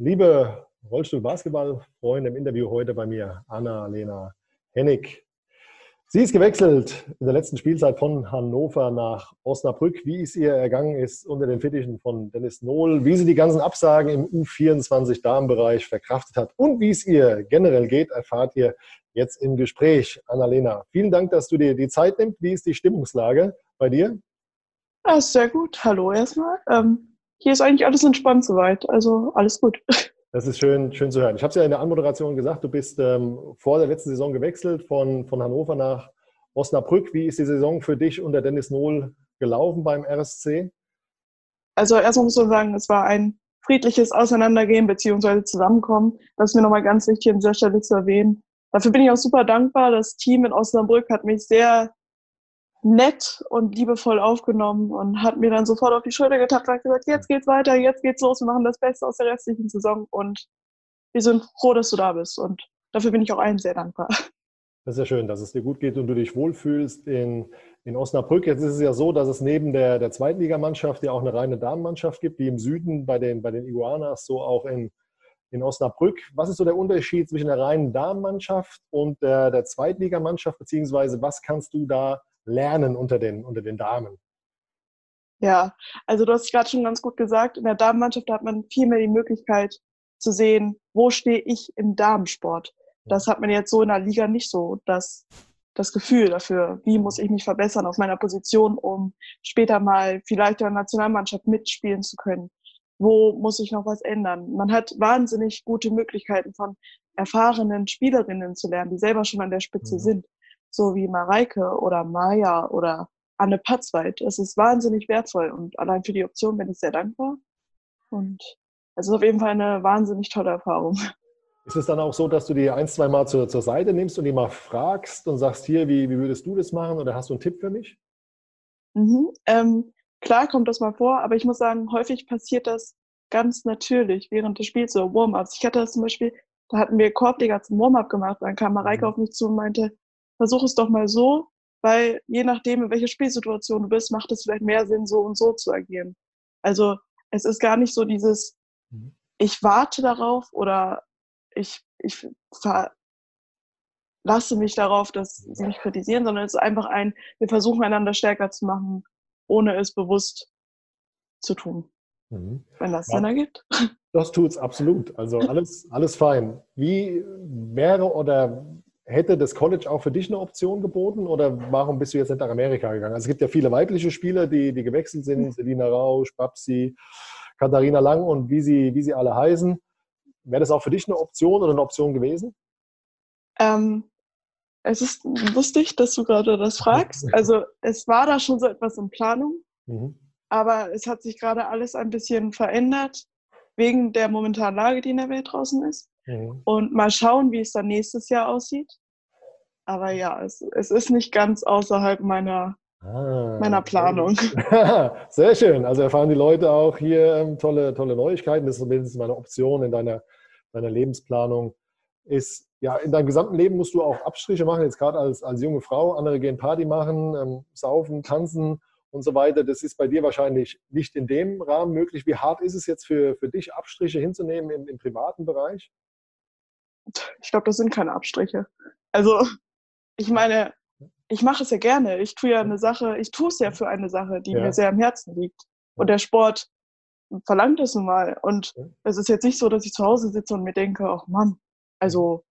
Liebe Rollstuhl-Basketball-Freunde im Interview heute bei mir, Anna-Lena Hennig. Sie ist gewechselt in der letzten Spielzeit von Hannover nach Osnabrück. Wie es ihr ergangen ist unter den Fittichen von Dennis Nohl, wie sie die ganzen Absagen im U24-Damenbereich verkraftet hat und wie es ihr generell geht, erfahrt ihr jetzt im Gespräch. Annalena, vielen Dank, dass du dir die Zeit nimmst. Wie ist die Stimmungslage bei dir? Ja, sehr gut. Hallo erstmal. Ähm, hier ist eigentlich alles entspannt soweit. Also alles gut. Das ist schön, schön zu hören. Ich habe es ja in der Anmoderation gesagt, du bist ähm, vor der letzten Saison gewechselt von, von Hannover nach Osnabrück. Wie ist die Saison für dich unter Dennis Nohl gelaufen beim RSC? Also erstmal muss man sagen, es war ein friedliches Auseinandergehen bzw. Zusammenkommen. Das ist mir nochmal ganz wichtig an dieser Stelle zu erwähnen. Dafür bin ich auch super dankbar. Das Team in Osnabrück hat mich sehr nett und liebevoll aufgenommen und hat mir dann sofort auf die Schulter getappt und gesagt, jetzt geht's weiter, jetzt geht's los, wir machen das Beste aus der restlichen Saison und wir sind froh, dass du da bist und dafür bin ich auch allen sehr dankbar. Das ist ja schön, dass es dir gut geht und du dich wohlfühlst in, in Osnabrück. Jetzt ist es ja so, dass es neben der, der Zweitligamannschaft ja auch eine reine Damenmannschaft gibt, wie im Süden bei den, bei den Iguanas, so auch in, in Osnabrück. Was ist so der Unterschied zwischen der reinen Damenmannschaft und der, der Zweitligamannschaft, beziehungsweise was kannst du da lernen unter den, unter den Damen? Ja, also du hast gerade schon ganz gut gesagt, in der Damenmannschaft hat man viel mehr die Möglichkeit zu sehen, wo stehe ich im Damensport. Das hat man jetzt so in der Liga nicht so, das, das Gefühl dafür, wie muss ich mich verbessern auf meiner Position, um später mal vielleicht in der Nationalmannschaft mitspielen zu können. Wo muss ich noch was ändern? Man hat wahnsinnig gute Möglichkeiten von erfahrenen Spielerinnen zu lernen, die selber schon an der Spitze mhm. sind so wie Mareike oder Maya oder Anne Patzweit. Es ist wahnsinnig wertvoll und allein für die Option bin ich sehr dankbar. Und es ist auf jeden Fall eine wahnsinnig tolle Erfahrung. Ist es dann auch so, dass du die ein, zwei Mal zur, zur Seite nimmst und die mal fragst und sagst, hier, wie, wie würdest du das machen oder hast du einen Tipp für mich? Mhm, ähm, klar kommt das mal vor, aber ich muss sagen, häufig passiert das ganz natürlich während des Spiels, so Warm-ups. Ich hatte das zum Beispiel, da hatten wir Korbleger zum Warm-up gemacht, dann kam Mareike mhm. auf mich zu und meinte, versuch es doch mal so, weil je nachdem, in welcher Spielsituation du bist, macht es vielleicht mehr Sinn, so und so zu agieren. Also es ist gar nicht so dieses, mhm. ich warte darauf oder ich, ich verlasse mich darauf, dass sie mich kritisieren, sondern es ist einfach ein, wir versuchen einander stärker zu machen, ohne es bewusst zu tun. Mhm. Wenn das ja. Sinn ergibt. Das tut es absolut. Also alles, alles fein. Wie wäre oder Hätte das College auch für dich eine Option geboten oder warum bist du jetzt nicht nach Amerika gegangen? Also es gibt ja viele weibliche Spieler, die, die gewechselt sind, Selina Rausch, Babsi, Katharina Lang und wie sie, wie sie alle heißen. Wäre das auch für dich eine Option oder eine Option gewesen? Ähm, es ist lustig, dass du gerade das fragst. Also es war da schon so etwas in Planung, mhm. aber es hat sich gerade alles ein bisschen verändert wegen der momentanen Lage, die in der Welt draußen ist. Mhm. Und mal schauen, wie es dann nächstes Jahr aussieht. Aber ja, es, es ist nicht ganz außerhalb meiner, ah, meiner Planung. Sehr schön. Also erfahren die Leute auch hier ähm, tolle, tolle Neuigkeiten. Das ist zumindest meine Option in deiner, deiner Lebensplanung. Ist, ja, in deinem gesamten Leben musst du auch Abstriche machen, jetzt gerade als, als junge Frau. Andere gehen Party machen, ähm, saufen, tanzen und so weiter. Das ist bei dir wahrscheinlich nicht in dem Rahmen möglich. Wie hart ist es jetzt für, für dich, Abstriche hinzunehmen im, im privaten Bereich? Ich glaube, das sind keine Abstriche. Also, ich meine, ich mache es ja gerne. Ich tue ja eine Sache, ich tue es ja für eine Sache, die ja. mir sehr am Herzen liegt. Und der Sport verlangt es nun mal. Und es ist jetzt nicht so, dass ich zu Hause sitze und mir denke, ach Mann, also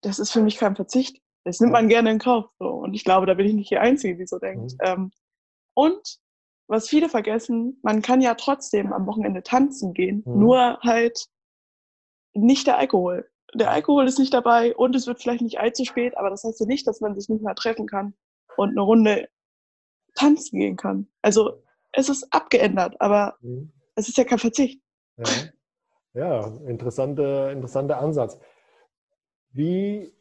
das ist für mich kein Verzicht. Das nimmt man gerne in Kauf. So. Und ich glaube, da bin ich nicht die Einzige, die so denkt. Mhm. Und was viele vergessen, man kann ja trotzdem am Wochenende tanzen gehen, mhm. nur halt nicht der Alkohol der Alkohol ist nicht dabei und es wird vielleicht nicht allzu spät, aber das heißt ja nicht, dass man sich nicht mehr treffen kann und eine Runde tanzen gehen kann. Also es ist abgeändert, aber mhm. es ist ja kein Verzicht. Ja, ja interessanter interessante Ansatz. Wie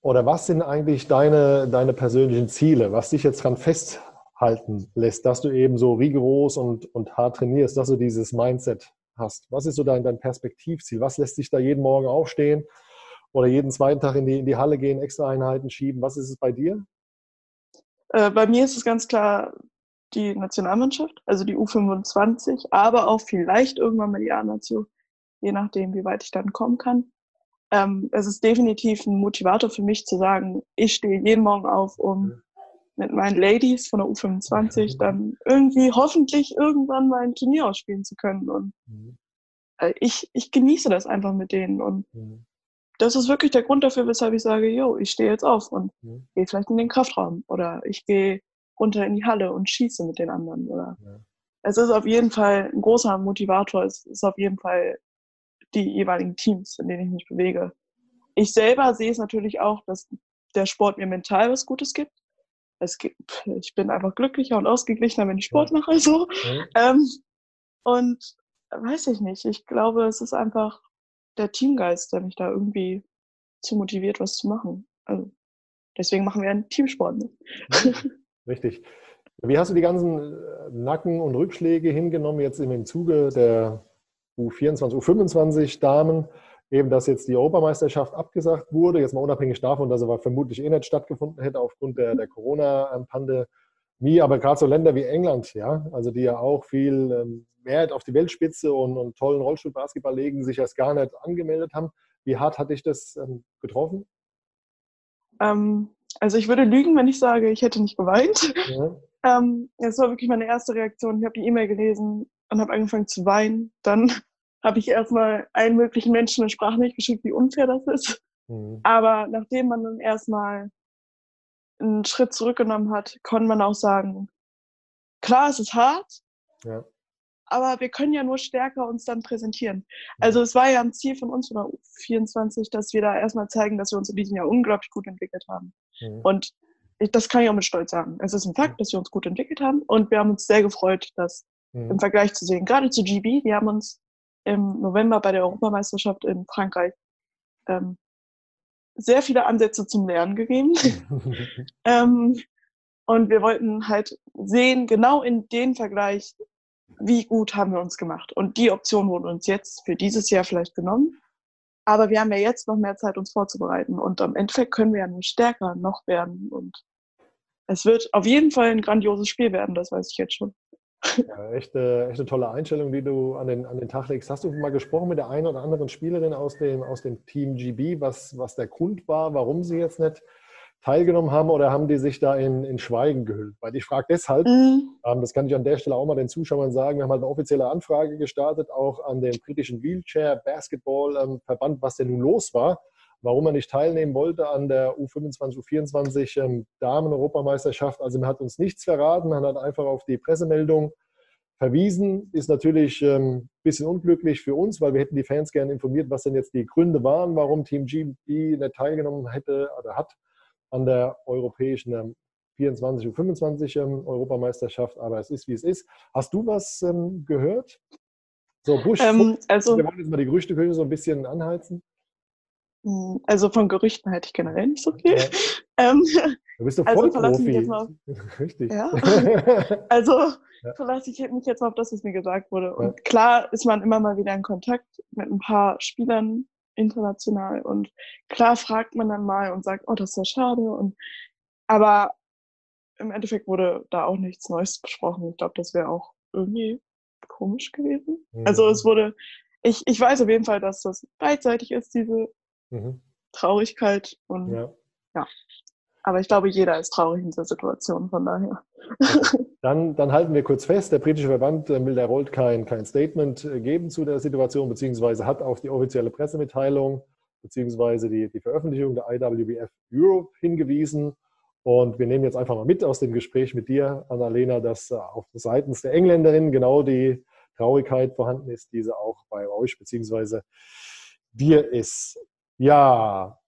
oder was sind eigentlich deine, deine persönlichen Ziele, was dich jetzt dran festhalten lässt, dass du eben so rigoros und, und hart trainierst, dass du dieses Mindset hast? Was ist so dein, dein Perspektivziel? Was lässt dich da jeden Morgen aufstehen oder jeden zweiten Tag in die, in die Halle gehen, extra Einheiten schieben? Was ist es bei dir? Äh, bei mir ist es ganz klar die Nationalmannschaft, also die U25, aber auch vielleicht irgendwann mal die A-Nation. je nachdem, wie weit ich dann kommen kann. Ähm, es ist definitiv ein Motivator für mich zu sagen, ich stehe jeden Morgen auf, um mit meinen Ladies von der U25 dann irgendwie hoffentlich irgendwann mal ein Turnier ausspielen zu können. Und mhm. äh, ich, ich genieße das einfach mit denen. Und mhm. das ist wirklich der Grund dafür, weshalb ich sage, jo, ich stehe jetzt auf und mhm. gehe vielleicht in den Kraftraum oder ich gehe runter in die Halle und schieße mit den anderen. Oder ja. es ist auf jeden Fall ein großer Motivator. Es ist auf jeden Fall die jeweiligen Teams, in denen ich mich bewege. Ich selber sehe es natürlich auch, dass der Sport mir mental was Gutes gibt. Es gibt ich bin einfach glücklicher und ausgeglichener, wenn ich Sport ja. mache. So. Ja. Ähm, und weiß ich nicht. Ich glaube, es ist einfach der Teamgeist, der mich da irgendwie zu motiviert, was zu machen. Also deswegen machen wir einen Teamsport. Ne? Richtig. Wie hast du die ganzen äh, Nacken- und Rückschläge hingenommen jetzt im Zuge der U24, U25 Damen? Eben, dass jetzt die Europameisterschaft abgesagt wurde, jetzt mal unabhängig davon, dass sie vermutlich eh nicht stattgefunden hätte aufgrund der, der Corona-Pandemie, aber gerade so Länder wie England, ja, also die ja auch viel ähm, Wert auf die Weltspitze und, und tollen Rollstuhlbasketball legen, sich erst gar nicht angemeldet haben. Wie hart hat dich das ähm, getroffen? Ähm, also ich würde lügen, wenn ich sage, ich hätte nicht geweint. Ja. Ähm, das war wirklich meine erste Reaktion. Ich habe die E-Mail gelesen und habe angefangen zu weinen. Dann habe ich erstmal allen möglichen Menschen eine Sprachnachricht geschickt, wie unfair das ist. Mhm. Aber nachdem man dann erstmal einen Schritt zurückgenommen hat, konnte man auch sagen, klar, es ist hart, ja. aber wir können ja nur stärker uns dann präsentieren. Also es war ja ein Ziel von uns von der U24, dass wir da erstmal zeigen, dass wir uns in diesem Jahr unglaublich gut entwickelt haben. Mhm. Und ich, das kann ich auch mit Stolz sagen. Es ist ein Fakt, dass wir uns gut entwickelt haben und wir haben uns sehr gefreut, das mhm. im Vergleich zu sehen. Gerade zu GB, die haben uns im November bei der Europameisterschaft in Frankreich ähm, sehr viele Ansätze zum Lernen gegeben. ähm, und wir wollten halt sehen, genau in den Vergleich, wie gut haben wir uns gemacht. Und die Option wurde uns jetzt für dieses Jahr vielleicht genommen. Aber wir haben ja jetzt noch mehr Zeit, uns vorzubereiten. Und am Endeffekt können wir ja nur stärker noch werden. Und es wird auf jeden Fall ein grandioses Spiel werden, das weiß ich jetzt schon. Ja, echt, äh, echt eine tolle Einstellung, die du an den, an den Tag legst. Hast du mal gesprochen mit der einen oder anderen Spielerin aus dem, aus dem Team GB, was, was der Grund war, warum sie jetzt nicht teilgenommen haben oder haben die sich da in, in Schweigen gehüllt? Weil ich frage deshalb, mhm. ähm, das kann ich an der Stelle auch mal den Zuschauern sagen, wir haben halt eine offizielle Anfrage gestartet, auch an den britischen Wheelchair Basketball ähm, Verband, was denn nun los war, warum er nicht teilnehmen wollte an der U25, U24 ähm, Damen-Europameisterschaft. Also man hat uns nichts verraten, man hat einfach auf die Pressemeldung verwiesen. Ist natürlich ein ähm, bisschen unglücklich für uns, weil wir hätten die Fans gerne informiert, was denn jetzt die Gründe waren, warum Team GB nicht teilgenommen hätte oder hat an der europäischen ähm, 24 und 25 ähm, Europameisterschaft, aber es ist, wie es ist. Hast du was ähm, gehört? So, Bush, ähm, also, wir wollen jetzt mal die Gerüchteküche so ein bisschen anheizen. Hm, also von Gerüchten halte ich generell nicht so viel. Ja. Ähm, du bist doch also Profi. Auf, Richtig. Ja. Also ja. verlasse ich mich jetzt mal auf das, was mir gesagt wurde. Und ja. klar ist man immer mal wieder in Kontakt mit ein paar Spielern international. Und klar fragt man dann mal und sagt, oh, das ist ja schade. Und, aber im Endeffekt wurde da auch nichts Neues besprochen. Ich glaube, das wäre auch irgendwie komisch gewesen. Mhm. Also es wurde, ich, ich weiß auf jeden Fall, dass das beidseitig ist, diese mhm. Traurigkeit. Und ja. ja. Aber ich glaube, jeder ist traurig in dieser Situation, von daher. Dann, dann halten wir kurz fest, der britische Verband äh, will Rold kein, kein Statement äh, geben zu der Situation, beziehungsweise hat auf die offizielle Pressemitteilung beziehungsweise die, die Veröffentlichung der IWBF Europe hingewiesen. Und wir nehmen jetzt einfach mal mit aus dem Gespräch mit dir, Annalena, dass äh, auf seitens der Engländerin genau die Traurigkeit vorhanden ist, diese auch bei euch beziehungsweise dir ist. Ja,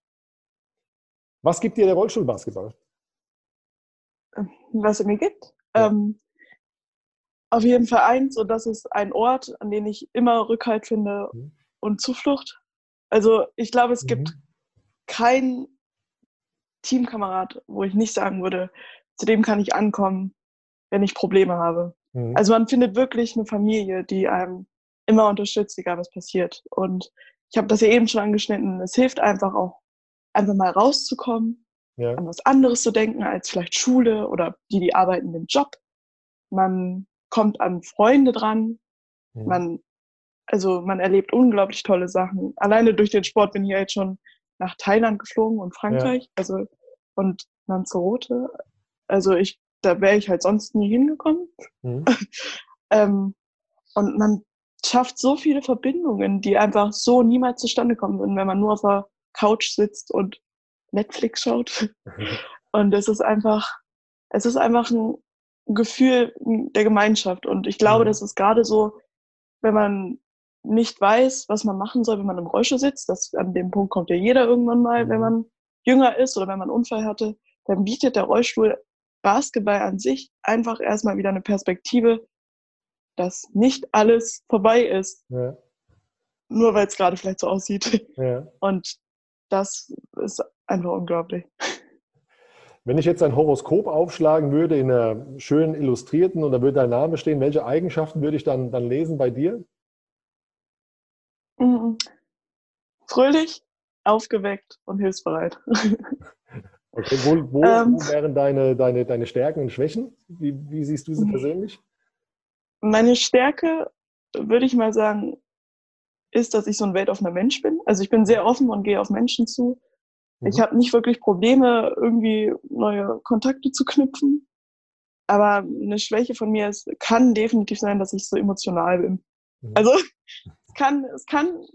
was gibt dir der Rollstuhlbasketball? was es mir gibt. Ja. Ähm, auf jeden Fall eins, und das ist ein Ort, an dem ich immer Rückhalt finde mhm. und Zuflucht. Also ich glaube, es mhm. gibt kein Teamkamerad, wo ich nicht sagen würde, zu dem kann ich ankommen, wenn ich Probleme habe. Mhm. Also man findet wirklich eine Familie, die einem immer unterstützt, egal was passiert. Und ich habe das ja eben schon angeschnitten. Es hilft einfach auch, einfach mal rauszukommen, ja. an was anderes zu denken als vielleicht Schule oder die, die arbeiten den Job. Man kommt an Freunde dran. Ja. Man also man erlebt unglaublich tolle Sachen. Alleine durch den Sport bin ich ja jetzt schon nach Thailand geflogen und Frankreich, also und Lanzarote. Also ich, da wäre ich halt sonst nie hingekommen. Mhm. ähm, und man schafft so viele Verbindungen, die einfach so niemals zustande kommen würden, wenn man nur auf der Couch sitzt und Netflix schaut. und es ist einfach, es ist einfach ein Gefühl der Gemeinschaft. Und ich glaube, mhm. das ist gerade so, wenn man nicht weiß, was man machen soll, wenn man im Rollstuhl sitzt, das, an dem Punkt kommt ja jeder irgendwann mal, wenn mhm. man jünger ist oder wenn man einen Unfall hatte, dann bietet der Rollstuhl Basketball an sich einfach erstmal wieder eine Perspektive, dass nicht alles vorbei ist. Ja. Nur weil es gerade vielleicht so aussieht. Ja. Und das ist einfach unglaublich. Wenn ich jetzt ein Horoskop aufschlagen würde in einer schön illustrierten und da würde dein Name stehen, welche Eigenschaften würde ich dann, dann lesen bei dir? Mhm. Fröhlich, aufgeweckt und hilfsbereit. Okay, wo, wo, ähm, wo wären deine, deine, deine Stärken und Schwächen? Wie, wie siehst du sie persönlich? Meine Stärke, würde ich mal sagen, ist, dass ich so ein weltoffener Mensch bin. Also ich bin sehr offen und gehe auf Menschen zu. Mhm. Ich habe nicht wirklich Probleme, irgendwie neue Kontakte zu knüpfen. Aber eine Schwäche von mir ist, kann definitiv sein, dass ich so emotional bin. Mhm. Also es kann, es kann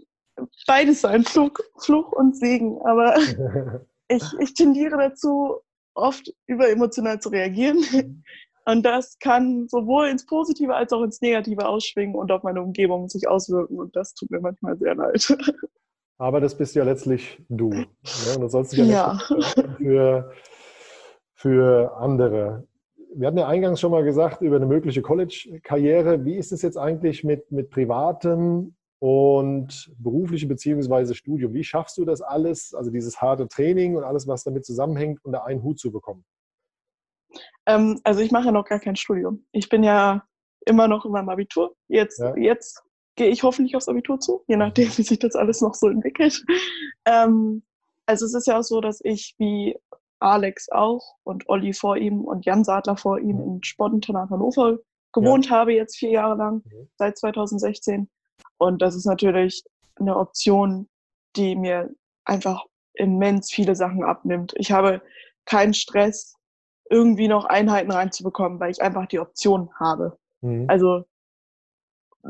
beides sein, Fluch, Fluch und Segen. Aber ich, ich tendiere dazu, oft überemotional zu reagieren. Und das kann sowohl ins Positive als auch ins Negative ausschwingen und auf meine Umgebung sich auswirken. Und das tut mir manchmal sehr leid. Aber das bist ja letztlich du. Ne? Und das sollst du ja, ja. Für, für andere. Wir hatten ja eingangs schon mal gesagt über eine mögliche College-Karriere. Wie ist es jetzt eigentlich mit, mit privatem und berufliche beziehungsweise Studium. Wie schaffst du das alles, also dieses harte Training und alles, was damit zusammenhängt, unter einen Hut zu bekommen? Ähm, also ich mache ja noch gar kein Studium. Ich bin ja immer noch in meinem Abitur. Jetzt, ja. jetzt gehe ich hoffentlich aufs Abitur zu, je nachdem, wie sich das alles noch so entwickelt. Ähm, also es ist ja auch so, dass ich wie Alex auch und Olli vor ihm und Jan Sadler vor ihm im Sportinternat Hannover gewohnt ja. habe, jetzt vier Jahre lang, mhm. seit 2016. Und das ist natürlich eine Option, die mir einfach immens viele Sachen abnimmt. Ich habe keinen Stress, irgendwie noch Einheiten reinzubekommen, weil ich einfach die Option habe. Mhm. Also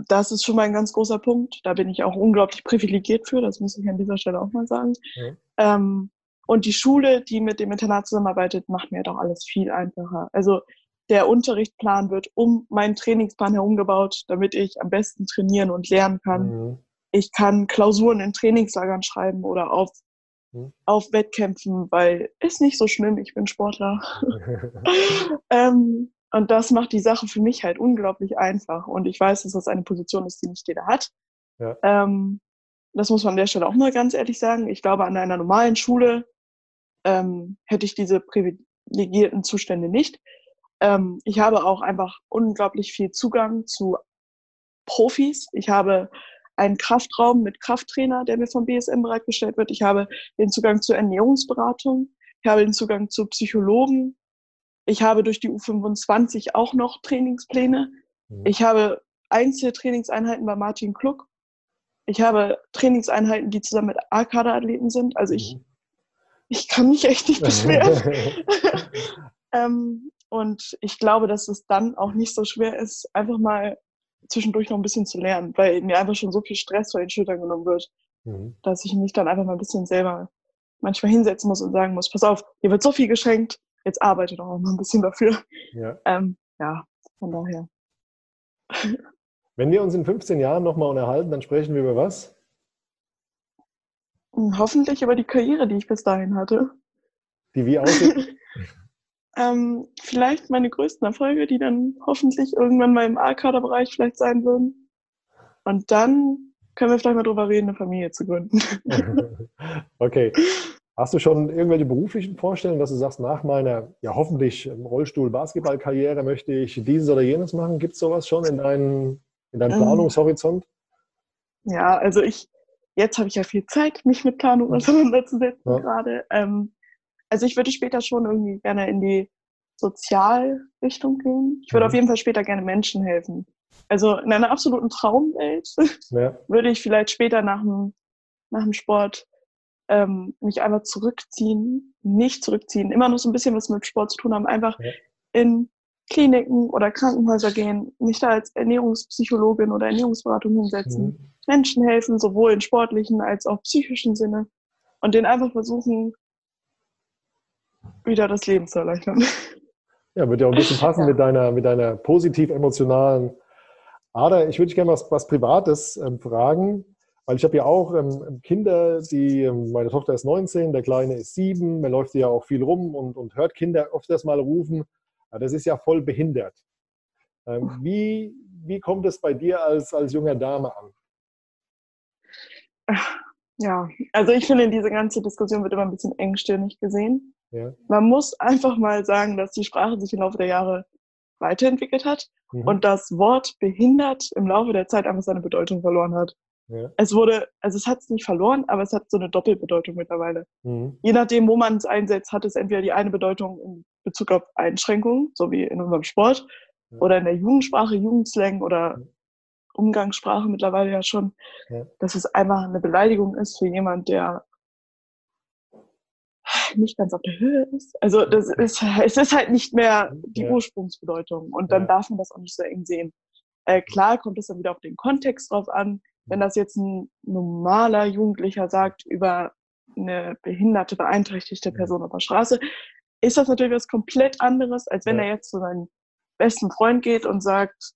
das ist schon mal ein ganz großer Punkt. Da bin ich auch unglaublich privilegiert für, das muss ich an dieser Stelle auch mal sagen. Mhm. Ähm, und die Schule, die mit dem Internat zusammenarbeitet, macht mir doch alles viel einfacher. Also der Unterrichtsplan wird um meinen Trainingsplan herumgebaut, damit ich am besten trainieren und lernen kann. Mhm. Ich kann Klausuren in Trainingslagern schreiben oder auf, mhm. auf Wettkämpfen, weil ist nicht so schlimm, ich bin Sportler. ähm, und das macht die Sache für mich halt unglaublich einfach. Und ich weiß, dass das eine Position ist, die nicht jeder hat. Ja. Ähm, das muss man an der Stelle auch mal ganz ehrlich sagen. Ich glaube, an einer normalen Schule ähm, hätte ich diese privilegierten Zustände nicht. Ähm, ich habe auch einfach unglaublich viel Zugang zu Profis. Ich habe einen Kraftraum mit Krafttrainer, der mir vom BSM bereitgestellt wird. Ich habe den Zugang zur Ernährungsberatung. Ich habe den Zugang zu Psychologen. Ich habe durch die U25 auch noch Trainingspläne. Mhm. Ich habe Einzeltrainingseinheiten bei Martin Kluck. Ich habe Trainingseinheiten, die zusammen mit A-Kader-Athleten sind. Also ich, mhm. ich kann mich echt nicht beschweren. ähm, und ich glaube, dass es dann auch nicht so schwer ist, einfach mal zwischendurch noch ein bisschen zu lernen, weil mir einfach schon so viel Stress vor den Schultern genommen wird, mhm. dass ich mich dann einfach mal ein bisschen selber manchmal hinsetzen muss und sagen muss, pass auf, hier wird so viel geschenkt, jetzt arbeite doch auch mal ein bisschen dafür. Ja, ähm, ja von daher. Wenn wir uns in 15 Jahren nochmal unterhalten, dann sprechen wir über was? Hoffentlich über die Karriere, die ich bis dahin hatte. Die wie aussieht? ähm, vielleicht meine größten Erfolge, die dann hoffentlich irgendwann mal im A-Kader-Bereich vielleicht sein würden. Und dann können wir vielleicht mal drüber reden, eine Familie zu gründen. okay. Hast du schon irgendwelche beruflichen Vorstellungen, dass du sagst, nach meiner ja hoffentlich Rollstuhl-Basketball-Karriere möchte ich dieses oder jenes machen? Gibt es sowas schon in, dein, in deinem ähm. Planungshorizont? Ja, also ich, jetzt habe ich ja viel Zeit, mich mit Planung auseinanderzusetzen ja. gerade. Ähm, also ich würde später schon irgendwie gerne in die Sozialrichtung gehen. Ich würde mhm. auf jeden Fall später gerne Menschen helfen. Also in einer absoluten Traumwelt ja. würde ich vielleicht später nach dem, nach dem Sport ähm, mich einfach zurückziehen, nicht zurückziehen, immer noch so ein bisschen was mit Sport zu tun haben, einfach ja. in Kliniken oder Krankenhäuser gehen, mich da als Ernährungspsychologin oder Ernährungsberatung hinsetzen, mhm. Menschen helfen, sowohl in sportlichen als auch psychischen Sinne und denen einfach versuchen, wieder das Leben zu erleichtern. Ja, wird ja auch ein bisschen passen ja. mit deiner, mit deiner positiv-emotionalen Ader. Ich würde dich gerne was, was Privates ähm, fragen, weil ich habe ja auch ähm, Kinder, die, ähm, meine Tochter ist 19, der Kleine ist 7, man läuft ja auch viel rum und, und hört Kinder öfters mal rufen, ja, das ist ja voll behindert. Ähm, wie, wie kommt es bei dir als, als junger Dame an? Ja, also ich finde, diese ganze Diskussion wird immer ein bisschen engstirnig gesehen. Ja. Man muss einfach mal sagen, dass die Sprache sich im Laufe der Jahre weiterentwickelt hat mhm. und das Wort behindert im Laufe der Zeit einfach seine Bedeutung verloren hat. Ja. Es wurde, also es hat es nicht verloren, aber es hat so eine Doppelbedeutung mittlerweile. Mhm. Je nachdem, wo man es einsetzt, hat es entweder die eine Bedeutung in Bezug auf Einschränkungen, so wie in unserem Sport, ja. oder in der Jugendsprache, Jugendslang oder Umgangssprache mittlerweile ja schon, dass es einfach eine Beleidigung ist für jemand, der nicht ganz auf der Höhe ist. Also das ist, es ist halt nicht mehr die ja. Ursprungsbedeutung und dann ja. darf man das auch nicht so eng sehen. Äh, klar kommt es dann wieder auf den Kontext drauf an. Wenn das jetzt ein normaler Jugendlicher sagt über eine behinderte, beeinträchtigte Person auf der Straße, ist das natürlich was komplett anderes, als wenn ja. er jetzt zu seinem besten Freund geht und sagt,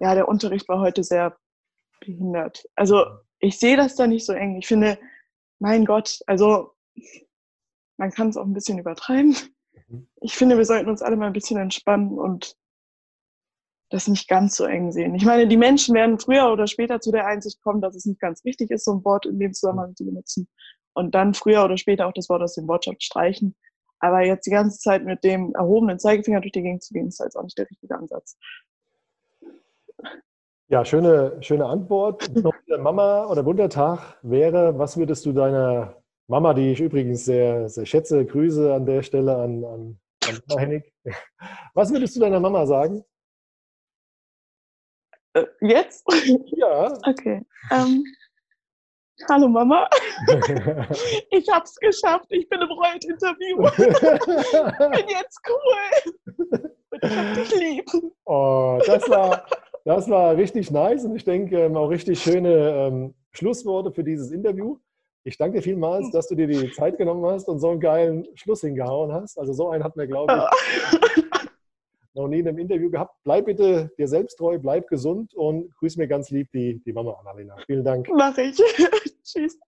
ja, der Unterricht war heute sehr behindert. Also ich sehe das da nicht so eng. Ich finde, mein Gott, also man kann es auch ein bisschen übertreiben. Mhm. Ich finde, wir sollten uns alle mal ein bisschen entspannen und das nicht ganz so eng sehen. Ich meine, die Menschen werden früher oder später zu der Einsicht kommen, dass es nicht ganz richtig ist, so ein Wort in dem Zusammenhang zu benutzen. Und dann früher oder später auch das Wort aus dem Wortschatz streichen. Aber jetzt die ganze Zeit mit dem erhobenen Zeigefinger durch die Gegend zu gehen, ist halt auch nicht der richtige Ansatz. Ja, schöne, schöne Antwort. Mama oder Wundertag wäre, was würdest du deiner Mama, die ich übrigens sehr, sehr schätze, Grüße an der Stelle an, an, an Hennig. Was würdest du deiner Mama sagen? Äh, jetzt? Ja. Okay. Ähm, hallo Mama. ich hab's geschafft. Ich bin im Reut-Interview. bin jetzt cool. Und ich hab dich lieb. Oh, das war, das war richtig nice und ich denke ähm, auch richtig schöne ähm, Schlussworte für dieses Interview. Ich danke dir vielmals, dass du dir die Zeit genommen hast und so einen geilen Schluss hingehauen hast. Also so einen hat mir, glaube ich, noch nie in einem Interview gehabt. Bleib bitte dir selbst treu, bleib gesund und grüß mir ganz lieb die, die Mama Annalena. Vielen Dank. Mach ich. Tschüss.